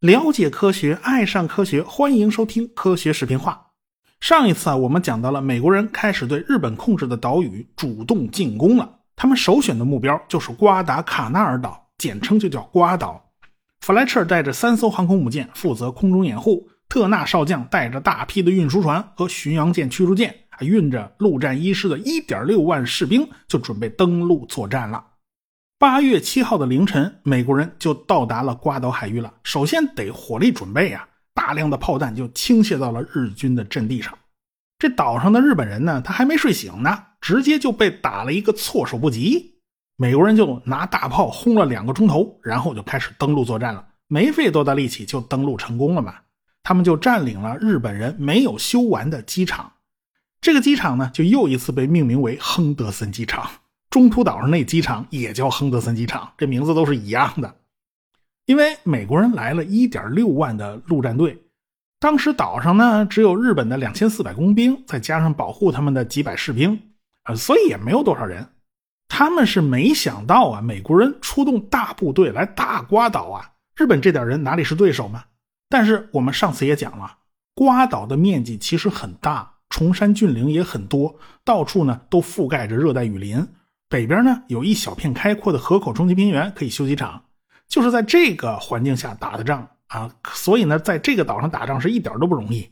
了解科学，爱上科学，欢迎收听科学视频化。上一次啊，我们讲到了美国人开始对日本控制的岛屿主动进攻了。他们首选的目标就是瓜达卡纳尔岛，简称就叫瓜岛。弗莱彻带着三艘航空母舰负责空中掩护，特纳少将带着大批的运输船和巡洋舰、驱逐舰，运着陆战一师的1.6万士兵，就准备登陆作战了。八月七号的凌晨，美国人就到达了瓜岛海域了。首先得火力准备呀，大量的炮弹就倾泻到了日军的阵地上。这岛上的日本人呢，他还没睡醒呢，直接就被打了一个措手不及。美国人就拿大炮轰了两个钟头，然后就开始登陆作战了。没费多大力气就登陆成功了嘛。他们就占领了日本人没有修完的机场。这个机场呢，就又一次被命名为亨德森机场。中途岛上那机场也叫亨德森机场，这名字都是一样的。因为美国人来了1.6万的陆战队，当时岛上呢只有日本的2400工兵，再加上保护他们的几百士兵，啊，所以也没有多少人。他们是没想到啊，美国人出动大部队来大瓜岛啊，日本这点人哪里是对手嘛？但是我们上次也讲了，瓜岛的面积其实很大，崇山峻岭也很多，到处呢都覆盖着热带雨林。北边呢有一小片开阔的河口冲积平原可以修机场，就是在这个环境下打的仗啊，所以呢，在这个岛上打仗是一点都不容易。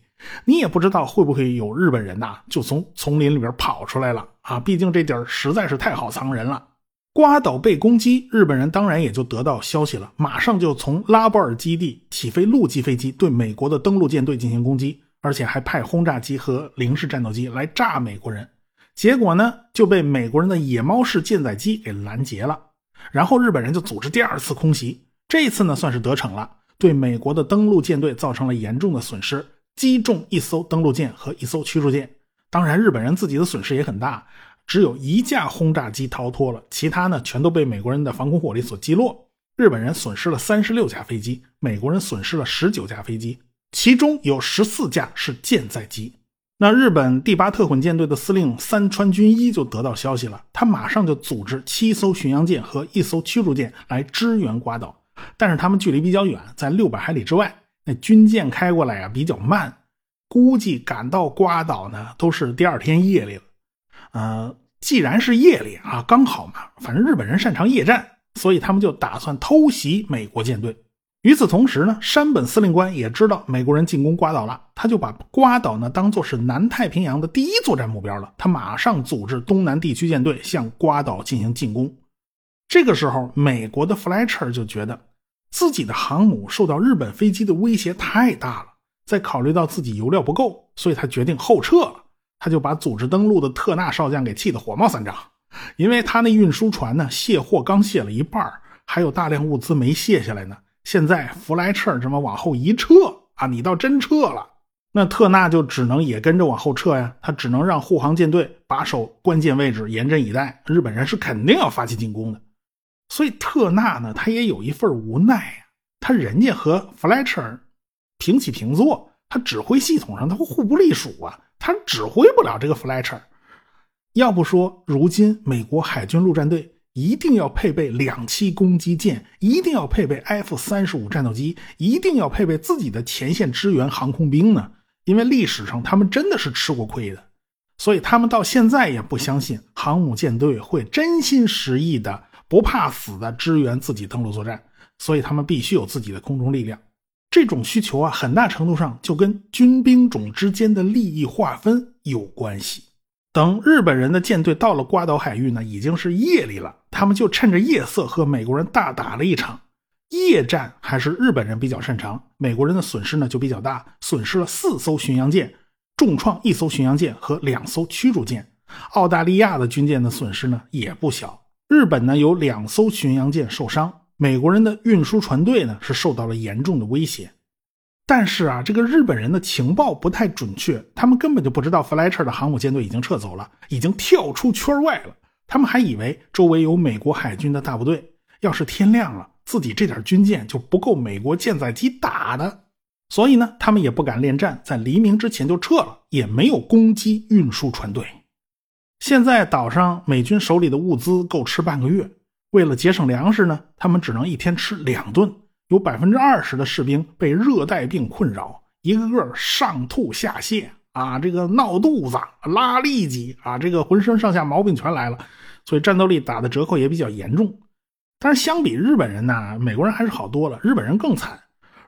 你也不知道会不会有日本人呐，就从丛林里边跑出来了啊！毕竟这地儿实在是太好藏人了。瓜岛被攻击，日本人当然也就得到消息了，马上就从拉波尔基地起飞陆基飞机对美国的登陆舰队进行攻击，而且还派轰炸机和零式战斗机来炸美国人。结果呢，就被美国人的野猫式舰载机给拦截了。然后日本人就组织第二次空袭，这次呢算是得逞了，对美国的登陆舰队造成了严重的损失，击中一艘登陆舰和一艘驱逐舰。当然，日本人自己的损失也很大，只有一架轰炸机逃脱了，其他呢全都被美国人的防空火力所击落。日本人损失了三十六架飞机，美国人损失了十九架飞机，其中有十四架是舰载机。那日本第八特混舰队的司令三川军一就得到消息了，他马上就组织七艘巡洋舰和一艘驱逐舰来支援瓜岛，但是他们距离比较远，在六百海里之外，那军舰开过来啊比较慢，估计赶到瓜岛呢都是第二天夜里了。呃，既然是夜里啊，刚好嘛，反正日本人擅长夜战，所以他们就打算偷袭美国舰队。与此同时呢，山本司令官也知道美国人进攻瓜岛了，他就把瓜岛呢当做是南太平洋的第一作战目标了。他马上组织东南地区舰队向瓜岛进行进攻。这个时候，美国的弗莱彻就觉得自己的航母受到日本飞机的威胁太大了，在考虑到自己油料不够，所以他决定后撤了。他就把组织登陆的特纳少将给气得火冒三丈，因为他那运输船呢卸货刚卸了一半，还有大量物资没卸下来呢。现在弗莱彻这么往后一撤啊，你倒真撤了，那特纳就只能也跟着往后撤呀。他只能让护航舰队把守关键位置，严阵以待。日本人是肯定要发起进攻的，所以特纳呢，他也有一份无奈呀。他人家和弗莱彻平起平坐，他指挥系统上他互不隶属啊，他指挥不了这个弗莱彻。要不说如今美国海军陆战队。一定要配备两栖攻击舰，一定要配备 F 三十五战斗机，一定要配备自己的前线支援航空兵呢？因为历史上他们真的是吃过亏的，所以他们到现在也不相信航母舰队会真心实意的、不怕死的支援自己登陆作战，所以他们必须有自己的空中力量。这种需求啊，很大程度上就跟军兵种之间的利益划分有关系。等日本人的舰队到了瓜岛海域呢，已经是夜里了。他们就趁着夜色和美国人大打了一场。夜战还是日本人比较擅长，美国人的损失呢就比较大，损失了四艘巡洋舰，重创一艘巡洋舰和两艘驱逐舰。澳大利亚的军舰的损失呢也不小，日本呢有两艘巡洋舰受伤，美国人的运输船队呢是受到了严重的威胁。但是啊，这个日本人的情报不太准确，他们根本就不知道弗莱彻的航母舰队已经撤走了，已经跳出圈外了。他们还以为周围有美国海军的大部队，要是天亮了，自己这点军舰就不够美国舰载机打的。所以呢，他们也不敢恋战，在黎明之前就撤了，也没有攻击运输船队。现在岛上美军手里的物资够吃半个月，为了节省粮食呢，他们只能一天吃两顿。有百分之二十的士兵被热带病困扰，一个个上吐下泻啊，这个闹肚子、拉痢疾啊，这个浑身上下毛病全来了，所以战斗力打的折扣也比较严重。但是相比日本人呢，美国人还是好多了。日本人更惨，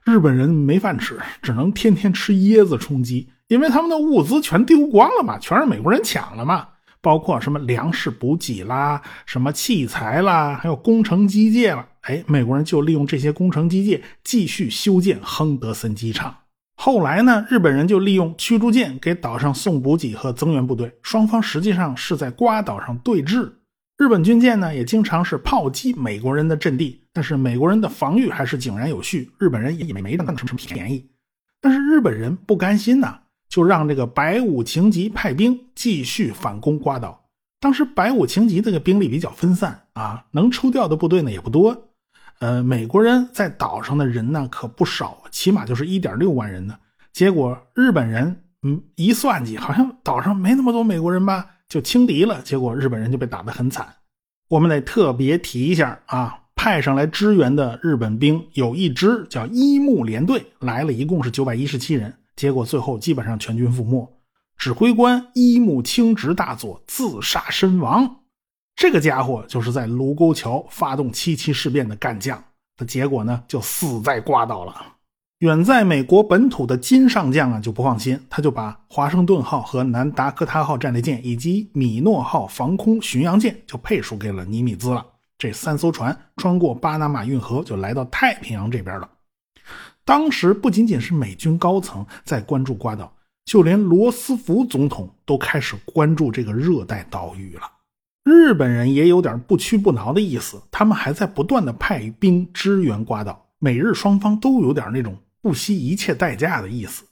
日本人没饭吃，只能天天吃椰子充饥，因为他们的物资全丢光了嘛，全是美国人抢了嘛。包括什么粮食补给啦，什么器材啦，还有工程机械了。哎，美国人就利用这些工程机械继续修建亨德森机场。后来呢，日本人就利用驱逐舰给岛上送补给和增援部队。双方实际上是在瓜岛上对峙。日本军舰呢，也经常是炮击美国人的阵地，但是美国人的防御还是井然有序，日本人也没占什么便宜。但是日本人不甘心呐。就让这个白武晴吉派兵继续反攻瓜岛。当时白武晴吉这个兵力比较分散啊，能抽调的部队呢也不多。呃，美国人在岛上的人呢可不少，起码就是一点六万人呢。结果日本人嗯一算计，好像岛上没那么多美国人吧，就轻敌了。结果日本人就被打得很惨。我们得特别提一下啊，派上来支援的日本兵有一支叫一木联队，来了一共是九百一十七人。结果最后基本上全军覆没，指挥官一木清直大佐自杀身亡。这个家伙就是在卢沟桥发动七七事变的干将，的结果呢就死在瓜岛了。远在美国本土的金上将啊就不放心，他就把华盛顿号和南达科他号战列舰以及米诺号防空巡洋舰就配属给了尼米兹了。这三艘船穿过巴拿马运河就来到太平洋这边了。当时不仅仅是美军高层在关注瓜岛，就连罗斯福总统都开始关注这个热带岛屿了。日本人也有点不屈不挠的意思，他们还在不断的派兵支援瓜岛。美日双方都有点那种不惜一切代价的意思。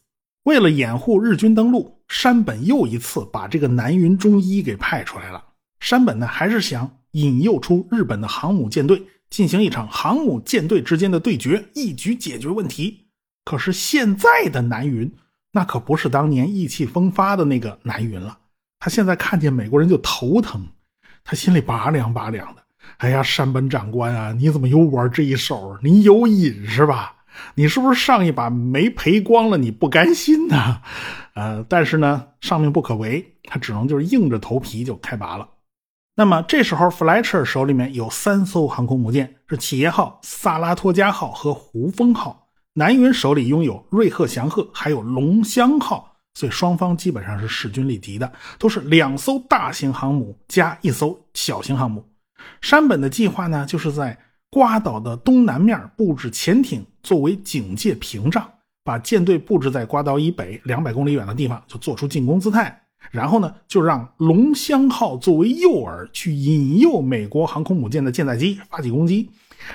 为了掩护日军登陆，山本又一次把这个南云忠一给派出来了。山本呢，还是想引诱出日本的航母舰队。进行一场航母舰队之间的对决，一举解决问题。可是现在的南云，那可不是当年意气风发的那个南云了。他现在看见美国人就头疼，他心里拔凉拔凉的。哎呀，山本长官啊，你怎么又玩这一手？你有瘾是吧？你是不是上一把没赔光了？你不甘心呢？呃，但是呢，上命不可违，他只能就是硬着头皮就开拔了。那么这时候，弗莱彻手里面有三艘航空母舰，是企业号、萨拉托加号和胡风号。南云手里拥有瑞鹤祥鹤，还有龙香号，所以双方基本上是势均力敌的，都是两艘大型航母加一艘小型航母。山本的计划呢，就是在瓜岛的东南面布置潜艇作为警戒屏障，把舰队布置在瓜岛以北两百公里远的地方，就做出进攻姿态。然后呢，就让龙香号作为诱饵，去引诱美国航空母舰的舰载机发起攻击，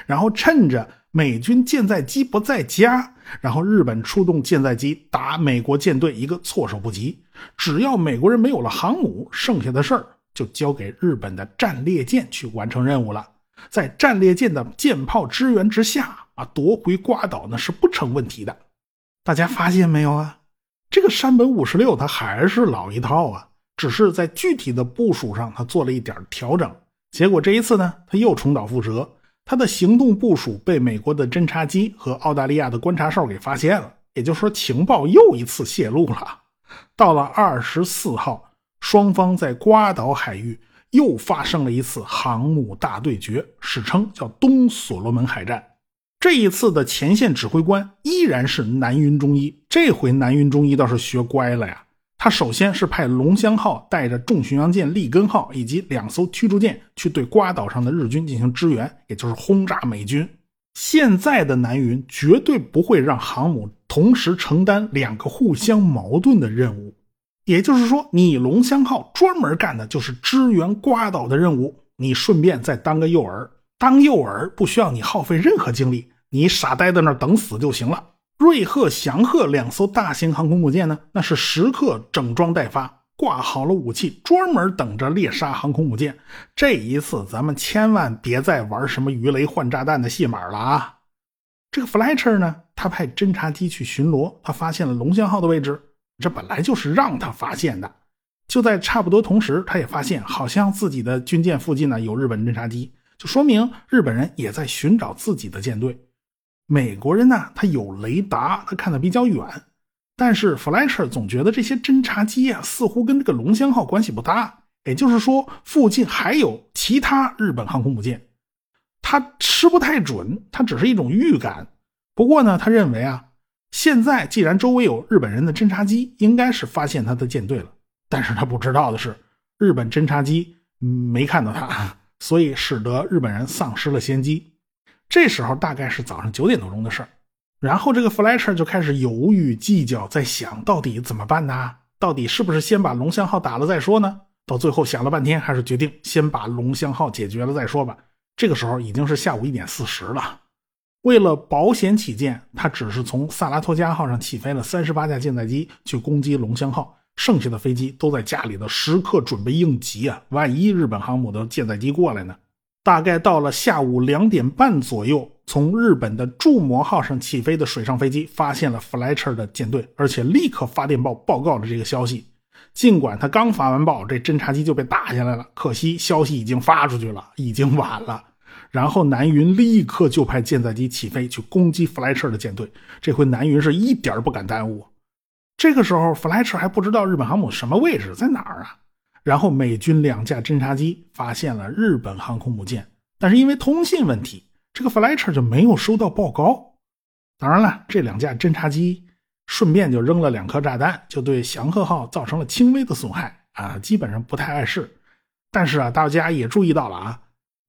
然后趁着美军舰载机不在家，然后日本出动舰载机打美国舰队一个措手不及。只要美国人没有了航母，剩下的事儿就交给日本的战列舰去完成任务了。在战列舰的舰炮支援之下，啊，夺回瓜岛呢是不成问题的。大家发现没有啊？这个山本五十六，他还是老一套啊，只是在具体的部署上，他做了一点调整。结果这一次呢，他又重蹈覆辙，他的行动部署被美国的侦察机和澳大利亚的观察哨给发现了，也就是说，情报又一次泄露了。到了二十四号，双方在瓜岛海域又发生了一次航母大对决，史称叫东所罗门海战。这一次的前线指挥官依然是南云忠一，这回南云忠一倒是学乖了呀。他首先是派龙骧号带着重巡洋舰利根号以及两艘驱逐舰去对瓜岛上的日军进行支援，也就是轰炸美军。现在的南云绝对不会让航母同时承担两个互相矛盾的任务，也就是说，你龙骧号专门干的就是支援瓜岛的任务，你顺便再当个诱饵。当诱饵不需要你耗费任何精力，你傻呆在那儿等死就行了。瑞鹤、祥鹤两艘大型航空母舰呢，那是时刻整装待发，挂好了武器，专门等着猎杀航空母舰。这一次咱们千万别再玩什么鱼雷换炸弹的戏码了啊！这个 Fletcher 呢，他派侦察机去巡逻，他发现了龙翔号的位置，这本来就是让他发现的。就在差不多同时，他也发现好像自己的军舰附近呢有日本侦察机，就说明日本人也在寻找自己的舰队。美国人呢，他有雷达，他看得比较远，但是弗莱彻总觉得这些侦察机啊，似乎跟这个龙香号关系不大。也就是说，附近还有其他日本航空母舰，他吃不太准，他只是一种预感。不过呢，他认为啊，现在既然周围有日本人的侦察机，应该是发现他的舰队了。但是他不知道的是，日本侦察机没看到他，所以使得日本人丧失了先机。这时候大概是早上九点多钟的事然后这个弗莱彻就开始犹豫计较，在想到底怎么办呢？到底是不是先把龙香号打了再说呢？到最后想了半天，还是决定先把龙香号解决了再说吧。这个时候已经是下午一点四十了。为了保险起见，他只是从萨拉托加号上起飞了三十八架舰载机去攻击龙香号，剩下的飞机都在家里的时刻准备应急啊！万一日本航母的舰载机过来呢？大概到了下午两点半左右，从日本的筑摩号上起飞的水上飞机发现了 Fltcher 的舰队，而且立刻发电报报告了这个消息。尽管他刚发完报，这侦察机就被打下来了。可惜消息已经发出去了，已经晚了。然后南云立刻就派舰载机起飞去攻击 Fltcher 的舰队。这回南云是一点不敢耽误。这个时候，弗莱彻还不知道日本航母什么位置，在哪儿啊？然后美军两架侦察机发现了日本航空母舰，但是因为通信问题，这个 Fletcher 就没有收到报告。当然了，这两架侦察机顺便就扔了两颗炸弹，就对祥和号造成了轻微的损害啊，基本上不太碍事。但是啊，大家也注意到了啊，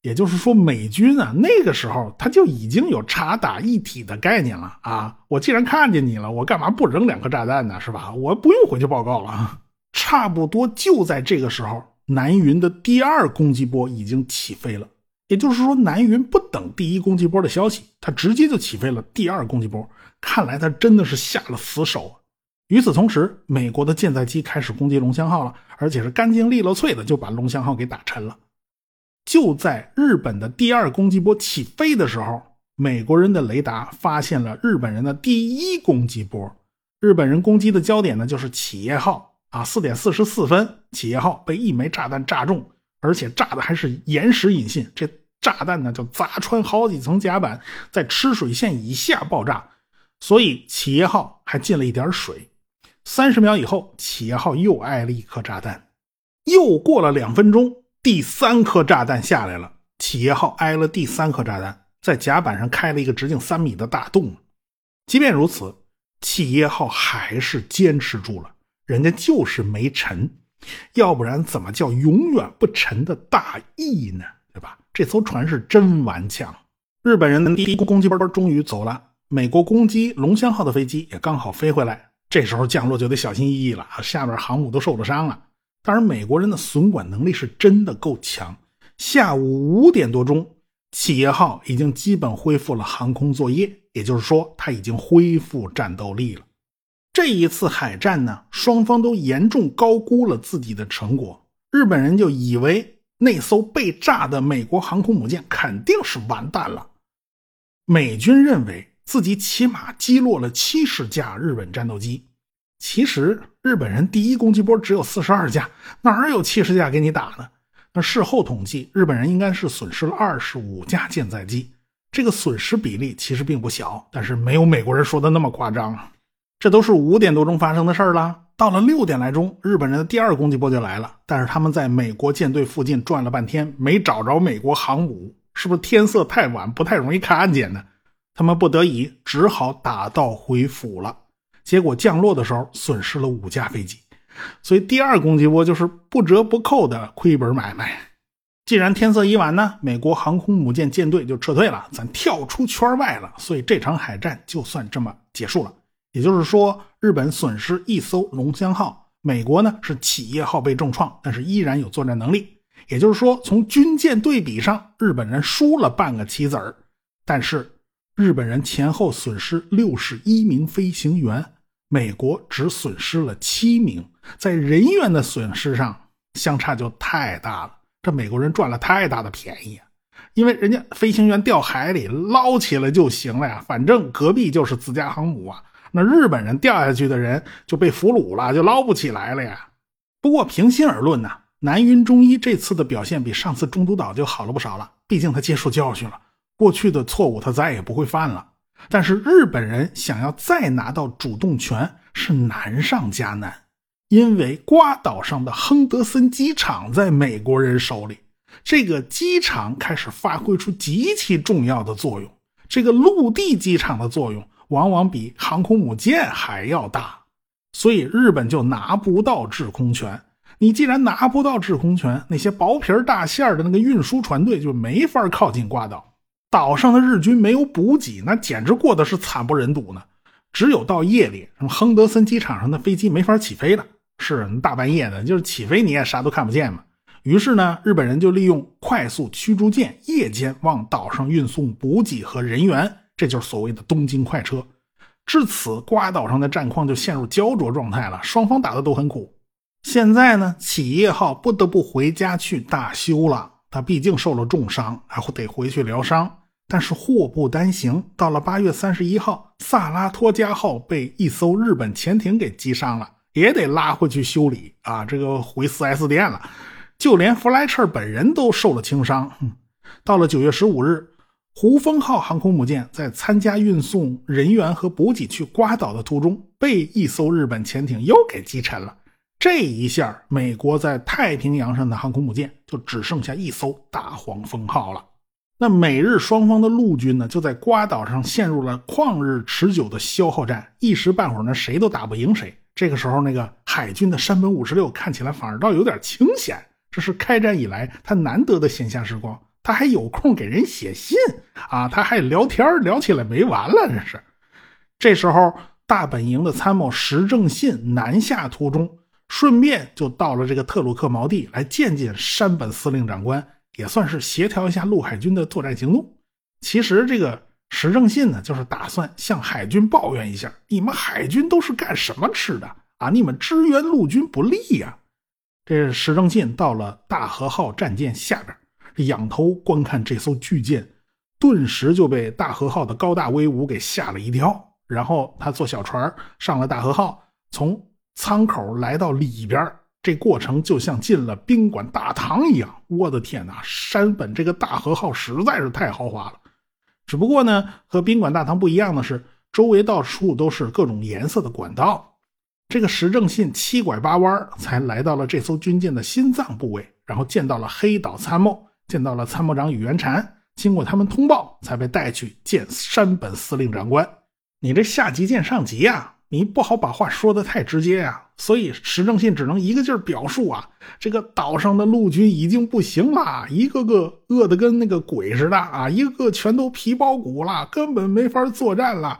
也就是说，美军啊那个时候他就已经有察打一体的概念了啊。我既然看见你了，我干嘛不扔两颗炸弹呢？是吧？我不用回去报告了。差不多就在这个时候，南云的第二攻击波已经起飞了。也就是说，南云不等第一攻击波的消息，他直接就起飞了第二攻击波。看来他真的是下了死手。与此同时，美国的舰载机开始攻击龙香号了，而且是干净利落脆的就把龙香号给打沉了。就在日本的第二攻击波起飞的时候，美国人的雷达发现了日本人的第一攻击波。日本人攻击的焦点呢，就是企业号。啊，四点四十四分，企业号被一枚炸弹炸中，而且炸的还是延时引信。这炸弹呢，就砸穿好几层甲板，在吃水线以下爆炸，所以企业号还进了一点水。三十秒以后，企业号又挨了一颗炸弹。又过了两分钟，第三颗炸弹下来了，企业号挨了第三颗炸弹，在甲板上开了一个直径三米的大洞。即便如此，企业号还是坚持住了。人家就是没沉，要不然怎么叫永远不沉的大义呢？对吧？这艘船是真顽强。日本人的第一攻击波终于走了，美国攻击龙香号的飞机也刚好飞回来。这时候降落就得小心翼翼了，下面航母都受了伤了。当然，美国人的损管能力是真的够强。下午五点多钟，企业号已经基本恢复了航空作业，也就是说，它已经恢复战斗力了。这一次海战呢，双方都严重高估了自己的成果。日本人就以为那艘被炸的美国航空母舰肯定是完蛋了。美军认为自己起码击落了七十架日本战斗机。其实日本人第一攻击波只有四十二架，哪有七十架给你打呢？那事后统计，日本人应该是损失了二十五架舰载机。这个损失比例其实并不小，但是没有美国人说的那么夸张啊。这都是五点多钟发生的事儿了。到了六点来钟，日本人的第二攻击波就来了。但是他们在美国舰队附近转了半天，没找着美国航母，是不是天色太晚，不太容易看见呢？他们不得已只好打道回府了。结果降落的时候损失了五架飞机，所以第二攻击波就是不折不扣的亏本买卖。既然天色已晚呢，美国航空母舰舰队就撤退了，咱跳出圈外了，所以这场海战就算这么结束了。也就是说，日本损失一艘龙江号，美国呢是企业号被重创，但是依然有作战能力。也就是说，从军舰对比上，日本人输了半个棋子儿，但是日本人前后损失六十一名飞行员，美国只损失了七名，在人员的损失上相差就太大了。这美国人赚了太大的便宜啊，因为人家飞行员掉海里捞起来就行了呀，反正隔壁就是自家航母啊。那日本人掉下去的人就被俘虏了，就捞不起来了呀。不过平心而论呢，南云中一这次的表现比上次中途岛就好了不少了。毕竟他接受教训了，过去的错误他再也不会犯了。但是日本人想要再拿到主动权是难上加难，因为瓜岛上的亨德森机场在美国人手里，这个机场开始发挥出极其重要的作用。这个陆地机场的作用往往比航空母舰还要大，所以日本就拿不到制空权。你既然拿不到制空权，那些薄皮大馅儿的那个运输船队就没法靠近瓜岛。岛上的日军没有补给，那简直过的是惨不忍睹呢。只有到夜里，什么亨德森机场上的飞机没法起飞了，是大半夜的，就是起飞你也啥都看不见嘛。于是呢，日本人就利用快速驱逐舰夜间往岛上运送补给和人员，这就是所谓的东京快车。至此，瓜岛上的战况就陷入焦灼状态了，双方打的都很苦。现在呢，企业号不得不回家去大修了，他毕竟受了重伤，还得回去疗伤。但是祸不单行，到了八月三十一号，萨拉托加号被一艘日本潜艇给击伤了，也得拉回去修理啊！这个回四 S 店了，就连弗莱彻本人都受了轻伤。到了九月十五日，胡风号航空母舰在参加运送人员和补给去瓜岛的途中，被一艘日本潜艇又给击沉了。这一下，美国在太平洋上的航空母舰就只剩下一艘大黄蜂号了。那美日双方的陆军呢，就在瓜岛上陷入了旷日持久的消耗战，一时半会儿呢，谁都打不赢谁。这个时候，那个海军的山本五十六看起来反而倒有点清闲，这是开战以来他难得的闲暇时光，他还有空给人写信啊，他还聊天聊起来没完了，这是。这时候，大本营的参谋石正信南下途中，顺便就到了这个特鲁克锚地来见见山本司令长官。也算是协调一下陆海军的作战行动。其实这个石正信呢，就是打算向海军抱怨一下：你们海军都是干什么吃的啊？你们支援陆军不利呀！这石正信到了大和号战舰下边，仰头观看这艘巨舰，顿时就被大和号的高大威武给吓了一跳。然后他坐小船上了大和号，从舱口来到里边。这过程就像进了宾馆大堂一样，我的天哪！山本这个大和号实在是太豪华了。只不过呢，和宾馆大堂不一样的是，周围到处都是各种颜色的管道。这个石正信七拐八弯才来到了这艘军舰的心脏部位，然后见到了黑岛参谋，见到了参谋长宇垣禅。经过他们通报，才被带去见山本司令长官。你这下级见上级呀！你不好把话说的太直接呀，所以石正信只能一个劲儿表述啊，这个岛上的陆军已经不行了，一个个饿得跟那个鬼似的啊，一个个全都皮包骨了，根本没法作战了。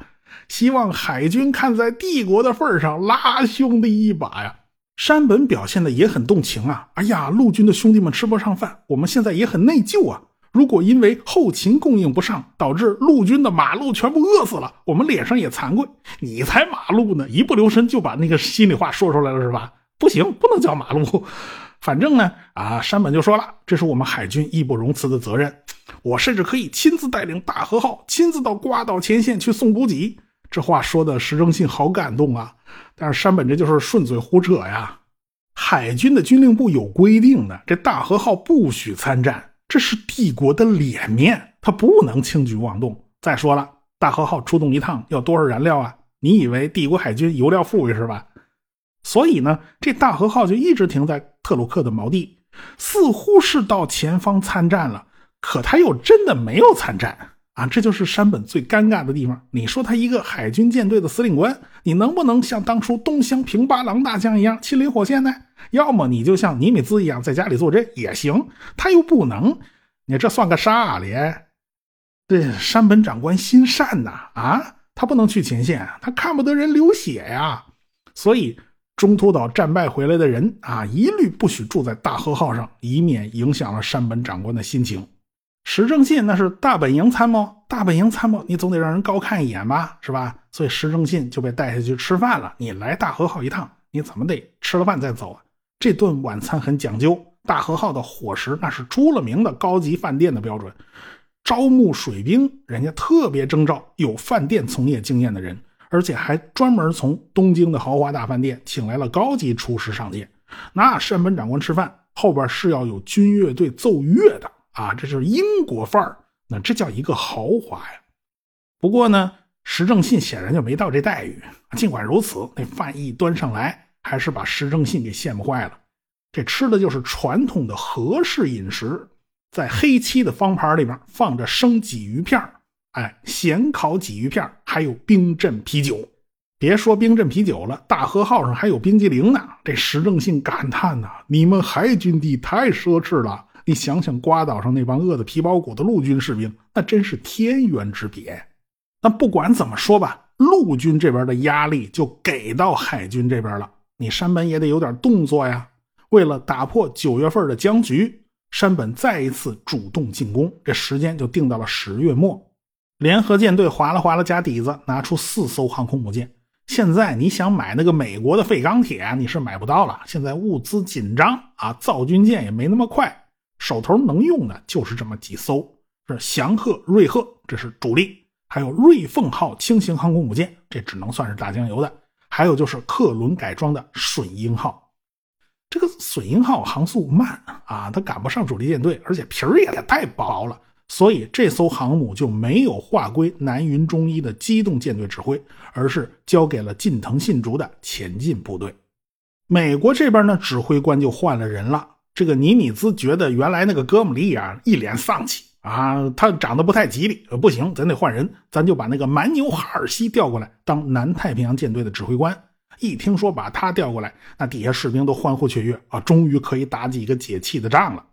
希望海军看在帝国的份上拉兄弟一把呀。山本表现的也很动情啊，哎呀，陆军的兄弟们吃不上饭，我们现在也很内疚啊。如果因为后勤供应不上，导致陆军的马路全部饿死了，我们脸上也惭愧。你才马路呢，一不留神就把那个心里话说出来了，是吧？不行，不能叫马路。反正呢，啊，山本就说了，这是我们海军义不容辞的责任。我甚至可以亲自带领大和号，亲自到瓜岛前线去送补给。这话说的石正信好感动啊。但是山本这就是顺嘴胡扯呀。海军的军令部有规定的，这大和号不许参战。这是帝国的脸面，他不能轻举妄动。再说了，大和号出动一趟要多少燃料啊？你以为帝国海军油料富裕是吧？所以呢，这大和号就一直停在特鲁克的锚地，似乎是到前方参战了，可他又真的没有参战啊！这就是山本最尴尬的地方。你说他一个海军舰队的司令官，你能不能像当初东乡平八郎大将一样亲临火线呢？要么你就像尼米兹一样在家里坐镇也行，他又不能，你这算个啥咧？这山本长官心善呐，啊，他不能去前线，他看不得人流血呀。所以中途岛战败回来的人啊，一律不许住在大和号上，以免影响了山本长官的心情。石正信那是大本营参谋，大本营参谋你总得让人高看一眼吧，是吧？所以石正信就被带下去吃饭了。你来大和号一趟，你怎么得吃了饭再走啊？这顿晚餐很讲究，大和号的伙食那是出了名的高级饭店的标准。招募水兵，人家特别征召有饭店从业经验的人，而且还专门从东京的豪华大饭店请来了高级厨师上舰。那山本长官吃饭后边是要有军乐队奏乐的啊，这就是英国范儿，那这叫一个豪华呀。不过呢，石正信显然就没到这待遇。尽管如此，那饭一端上来，还是把石正信给羡慕坏了。这吃的就是传统的和式饮食，在黑漆的方盘里边放着生鲫鱼片哎，咸烤鲫鱼片还有冰镇啤酒。别说冰镇啤酒了，大和号上还有冰激凌呢。这石正信感叹呐：“你们海军的太奢侈了。你想想，瓜岛上那帮饿得皮包骨的陆军士兵，那真是天渊之别。”那不管怎么说吧，陆军这边的压力就给到海军这边了。你山本也得有点动作呀。为了打破九月份的僵局，山本再一次主动进攻，这时间就定到了十月末。联合舰队划了划了家底子，拿出四艘航空母舰。现在你想买那个美国的废钢铁，你是买不到了。现在物资紧张啊，造军舰也没那么快，手头能用的就是这么几艘：是祥鹤、瑞鹤，这是主力；还有瑞凤号轻型航空母舰，这只能算是打酱油的；还有就是客轮改装的隼鹰号。这个隼鹰号航速慢啊，它赶不上主力舰队，而且皮儿也太薄了，所以这艘航母就没有划归南云中一的机动舰队指挥，而是交给了近藤信竹的前进部队。美国这边呢，指挥官就换了人了。这个尼米兹觉得原来那个哥姆利亚一脸丧气啊，他长得不太吉利，不行，咱得换人，咱就把那个蛮牛哈尔西调过来当南太平洋舰队的指挥官。一听说把他调过来，那底下士兵都欢呼雀跃啊！终于可以打几个解气的仗了。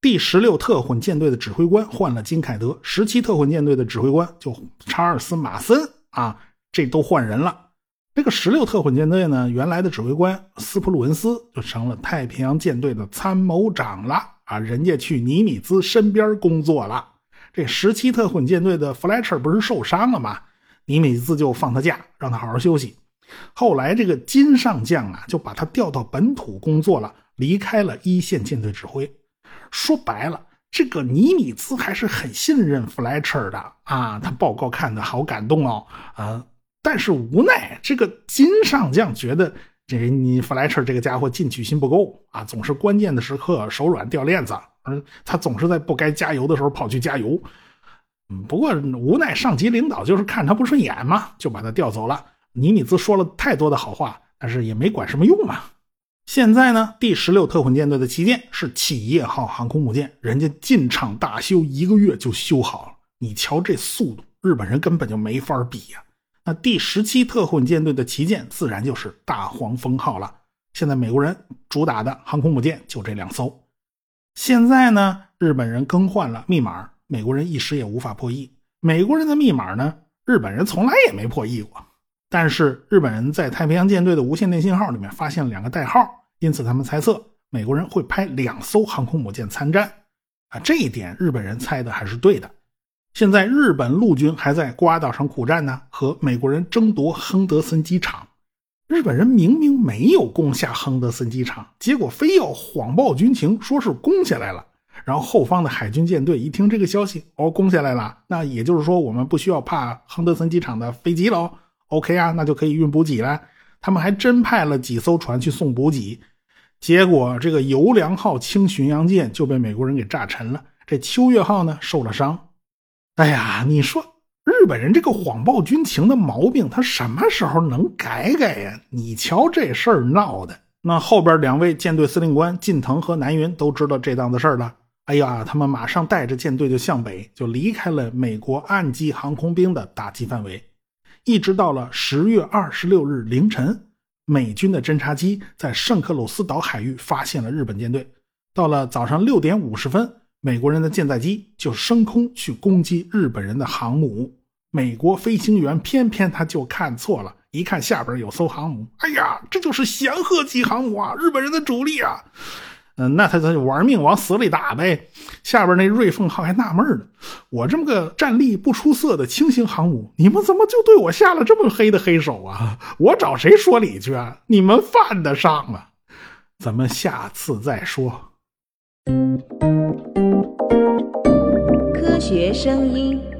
第十六特混舰队的指挥官换了金凯德，十七特混舰队的指挥官就查尔斯马森啊，这都换人了。这个十六特混舰队呢，原来的指挥官斯普鲁恩斯就成了太平洋舰队的参谋长了啊，人家去尼米兹身边工作了。这十七特混舰队的弗莱彻不是受伤了吗？尼米兹就放他假，让他好好休息。后来，这个金上将啊，就把他调到本土工作了，离开了一线舰队指挥。说白了，这个尼米兹还是很信任弗莱彻的啊。他报告看的好感动哦，啊，但是无奈这个金上将觉得这你弗莱彻这个家伙进取心不够啊，总是关键的时刻手软掉链子，嗯，他总是在不该加油的时候跑去加油。嗯，不过无奈上级领导就是看他不顺眼嘛，就把他调走了。尼米兹说了太多的好话，但是也没管什么用嘛。现在呢，第十六特混舰队的旗舰是企业号航空母舰，人家进场大修一个月就修好了。你瞧这速度，日本人根本就没法比呀。那第十七特混舰队的旗舰自然就是大黄蜂号了。现在美国人主打的航空母舰就这两艘。现在呢，日本人更换了密码，美国人一时也无法破译。美国人的密码呢，日本人从来也没破译过。但是日本人在太平洋舰队的无线电信号里面发现了两个代号，因此他们猜测美国人会派两艘航空母舰参战。啊，这一点日本人猜的还是对的。现在日本陆军还在瓜岛上苦战呢，和美国人争夺亨德森机场。日本人明明没有攻下亨德森机场，结果非要谎报军情，说是攻下来了。然后后方的海军舰队一听这个消息，哦，攻下来了，那也就是说我们不需要怕亨德森机场的飞机喽。OK 啊，那就可以运补给了。他们还真派了几艘船去送补给，结果这个油良号轻巡洋舰就被美国人给炸沉了。这秋月号呢受了伤。哎呀，你说日本人这个谎报军情的毛病，他什么时候能改改呀？你瞧这事儿闹的，那后边两位舰队司令官近藤和南云都知道这档子事儿了。哎呀，他们马上带着舰队就向北，就离开了美国岸基航空兵的打击范围。一直到了十月二十六日凌晨，美军的侦察机在圣克鲁斯岛海域发现了日本舰队。到了早上六点五十分，美国人的舰载机就升空去攻击日本人的航母。美国飞行员偏偏他就看错了，一看下边有艘航母，哎呀，这就是祥鹤级航母啊，日本人的主力啊！嗯，那他他就玩命往死里打呗。下边那瑞凤号还纳闷呢，我这么个战力不出色的轻型航母，你们怎么就对我下了这么黑的黑手啊？我找谁说理去啊？你们犯得上吗？咱们下次再说。学声音。